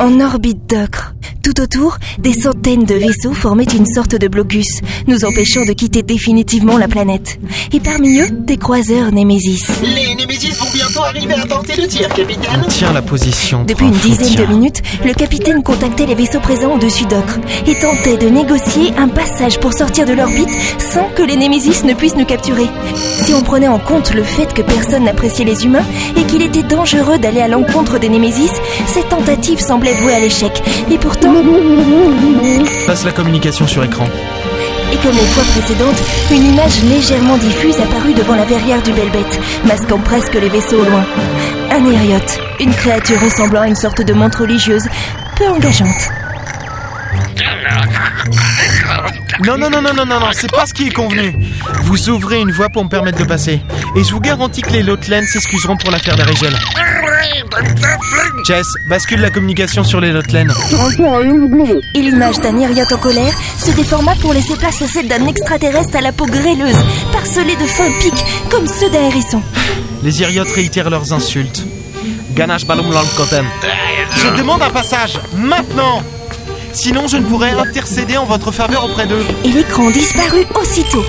En orbite d'Ocre. Tout autour, des centaines de vaisseaux formaient une sorte de blocus, nous empêchant de quitter définitivement la planète. Et parmi eux, des croiseurs Némésis. Les Némésis vont bientôt arriver à porter le tir, capitaine. Tiens la position. Depuis une dizaine de minutes, le capitaine contactait les vaisseaux présents au-dessus d'Ocre et tentait de négocier un passage pour sortir de l'orbite sans que les Némésis ne puissent nous capturer. Si on prenait en compte le fait que personne n'appréciait les humains et qu'il était dangereux d'aller à l'encontre des Némésis, cette tentative semblait vouée à l'échec. Et pourtant, Passe la communication sur écran. et comme les fois précédentes, une image légèrement diffuse apparut devant la verrière du Belbet, masquant presque les vaisseaux au loin. Un hériote, une créature ressemblant à une sorte de montre religieuse, peu engageante. Non, non, non, non, non, non, non, c'est pas ce qui est convenu. Vous ouvrez une voie pour me permettre de passer. Et je vous garantis que les Lotlen s'excuseront pour l'affaire d'Arigel. Jess, bascule la communication sur les Lotlen. Et l'image d'un hériote en colère se déforma pour laisser place à celle d'un extraterrestre à la peau grêleuse, parcelé de fins pics, comme ceux d'un hérisson. Les Iriotes réitèrent leurs insultes. Ganache balum. Je demande un passage, maintenant Sinon, je ne pourrai intercéder en votre faveur auprès d'eux. Et l'écran disparut aussitôt.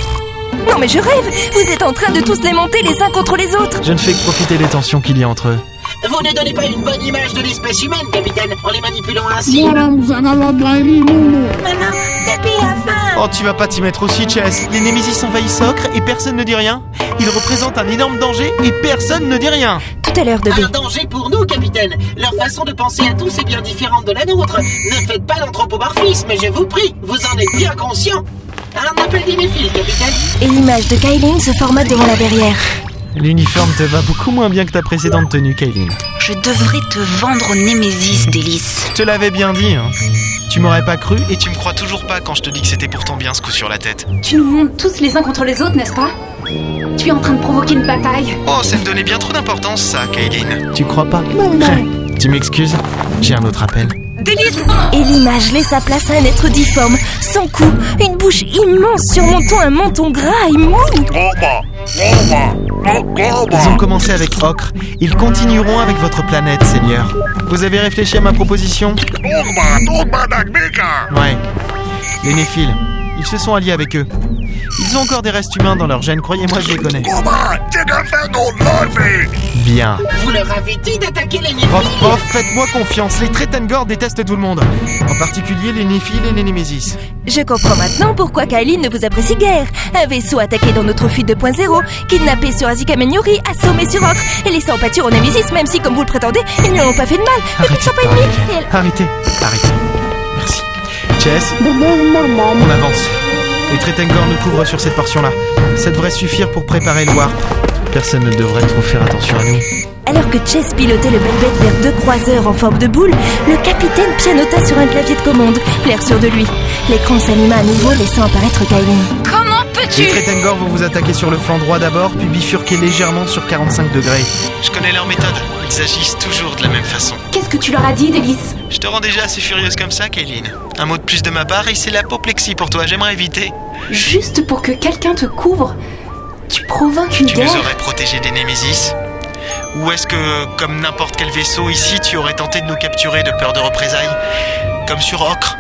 Non mais je rêve Vous êtes en train de tous les monter les uns contre les autres Je ne fais que profiter des tensions qu'il y a entre eux. Vous ne donnez pas une bonne image de l'espèce humaine, capitaine, en les manipulant ainsi. Oh, tu vas pas t'y mettre aussi, Chess. Les Némésis envahissent Ocre et personne ne dit rien. Ils représentent un énorme danger et personne ne dit rien. Tout à l'heure de B. Un danger pour nous, capitaine. Leur façon de penser à tous est bien différente de la nôtre. Ne faites pas d'anthropomorphisme, je vous prie. Vous en êtes bien conscient. Un appel d'inéphile, capitaine. Et l'image de Kylie se forma devant la verrière. L'uniforme te va beaucoup moins bien que ta précédente tenue, Kaylin. Je devrais te vendre au Némésis, Délice. Je te l'avais bien dit, hein. Tu m'aurais pas cru et tu me crois toujours pas quand je te dis que c'était pourtant bien ce coup sur la tête. Tu nous montes tous les uns contre les autres, n'est-ce pas? Tu es en train de provoquer une bataille. Oh, ça me donnait bien trop d'importance, ça, Kaylin. Tu crois pas? Tu m'excuses J'ai un autre appel. Délice Et l'image laissa place à un être difforme, sans cou, une bouche immense surmontant un menton gras et mou. Ils ont commencé avec Ocre. Ils continueront avec votre planète, Seigneur. Vous avez réfléchi à ma proposition? Ouais. Les Néphiles. Ils se sont alliés avec eux. Ils ont encore des restes humains dans leur gène, croyez-moi, je les connais. Bien. Vous leur avez dit d'attaquer les Prof, Néphiles. prof, faites-moi confiance. Les Tretengor détestent tout le monde. En particulier les Néphiles et les Némésis. Je comprends maintenant pourquoi Kylie ne vous apprécie guère. Un vaisseau attaqué dans notre fuite 2.0, kidnappé sur Azika Menyuri, assommé sur Ocre, et laissé en pâture au Némésis, même si, comme vous le prétendez, ils ne ont pas fait de mal, mais qu'ils ne sont pas ennemis. Elle- Arrêtez, arrêtez. Chess, on avance. Les Tretengor nous couvrent sur cette portion-là. Ça devrait suffire pour préparer le warp. Personne ne devrait trop faire attention à nous. Alors que Chess pilotait le Belbet vers deux croiseurs en forme de boule, le capitaine pianota sur un clavier de commande, l'air sûr de lui. L'écran s'anima à nouveau, laissant apparaître Kylie. Comment peux-tu Les Tretengor vont vous attaquer sur le flanc droit d'abord, puis bifurquer légèrement sur 45 degrés. Je connais leur méthode. Ils agissent toujours de la même façon. Qu'est-ce que tu leur as dit, Délice Je te rends déjà assez furieuse comme ça, Kaylin. Un mot de plus de ma part et c'est l'apoplexie pour toi. J'aimerais éviter. Juste pour que quelqu'un te couvre Tu provoques une Tu guerre nous aurais protégés des Némésis Ou est-ce que, comme n'importe quel vaisseau ici, tu aurais tenté de nous capturer de peur de représailles Comme sur Ocre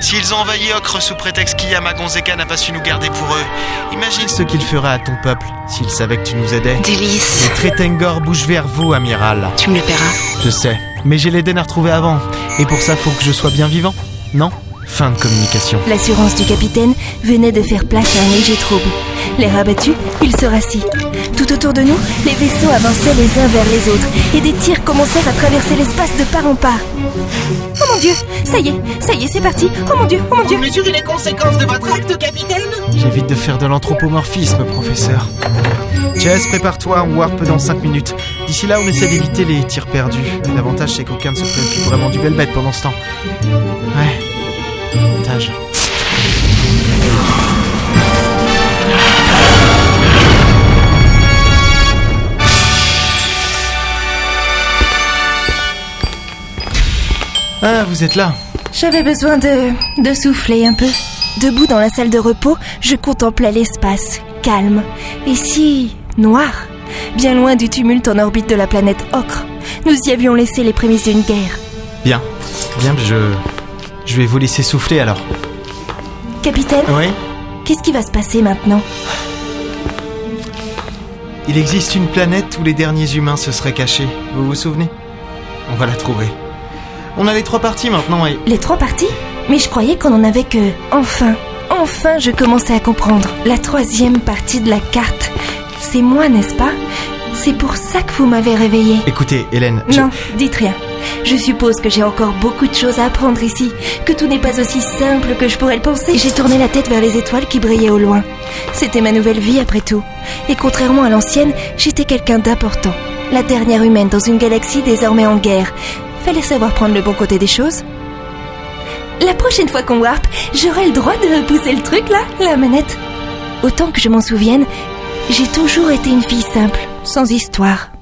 S'ils ont envahi Ocre sous prétexte qu'Iyamagonzeka n'a pas su nous garder pour eux, imagine ce qu'ils feraient à ton peuple s'ils savaient que tu nous aidais. Délice, Les Tretengor bougent vers vous, amiral. tu me le paieras. Je sais, mais j'ai l'Eden à retrouver avant. Et pour ça, faut que je sois bien vivant, non? Fin de communication. L'assurance du capitaine venait de faire place à un léger trouble. L'air abattu, il se rassit. Tout autour de nous, les vaisseaux avançaient les uns vers les autres et des tirs commencèrent à traverser l'espace de part en part. Oh mon dieu, ça y est, ça y est, c'est parti. Oh mon dieu, oh mon Vous dieu. mesurez les conséquences de votre acte, capitaine J'évite de faire de l'anthropomorphisme, professeur. Jess, prépare-toi, on warp dans 5 minutes. D'ici là, on essaie d'éviter les tirs perdus. L'avantage, c'est qu'aucun ne se préoccupe vraiment du bel bête pendant ce temps. Ouais. Avantage. Ah, vous êtes là. J'avais besoin de, de souffler un peu. Debout dans la salle de repos, je contemplais l'espace, calme, et si noir, bien loin du tumulte en orbite de la planète Ocre. Nous y avions laissé les prémices d'une guerre. Bien. Bien, je. Je vais vous laisser souffler alors. Capitaine, Oui qu'est-ce qui va se passer maintenant Il existe une planète où les derniers humains se seraient cachés. Vous vous souvenez? On va la trouver. On a les trois parties maintenant et. Les trois parties Mais je croyais qu'on en avait que... Enfin, enfin je commençais à comprendre. La troisième partie de la carte. C'est moi, n'est-ce pas? C'est pour ça que vous m'avez réveillée. Écoutez, Hélène. je- Non, dites rien. Je suppose que j'ai encore beaucoup de choses à apprendre ici, que tout n'est pas aussi simple que je pourrais le penser. J'ai tourné la tête vers les étoiles qui brillaient au loin. C'était ma nouvelle vie après tout. Et contrairement à l'ancienne, j'étais quelqu'un d'important. La dernière humaine dans une galaxie désormais en guerre. Fallait savoir prendre le bon côté des choses. La prochaine fois qu'on warp, j'aurai le droit de pousser le truc là, la manette. Autant que je m'en souvienne, j'ai toujours été une fille simple, sans histoire.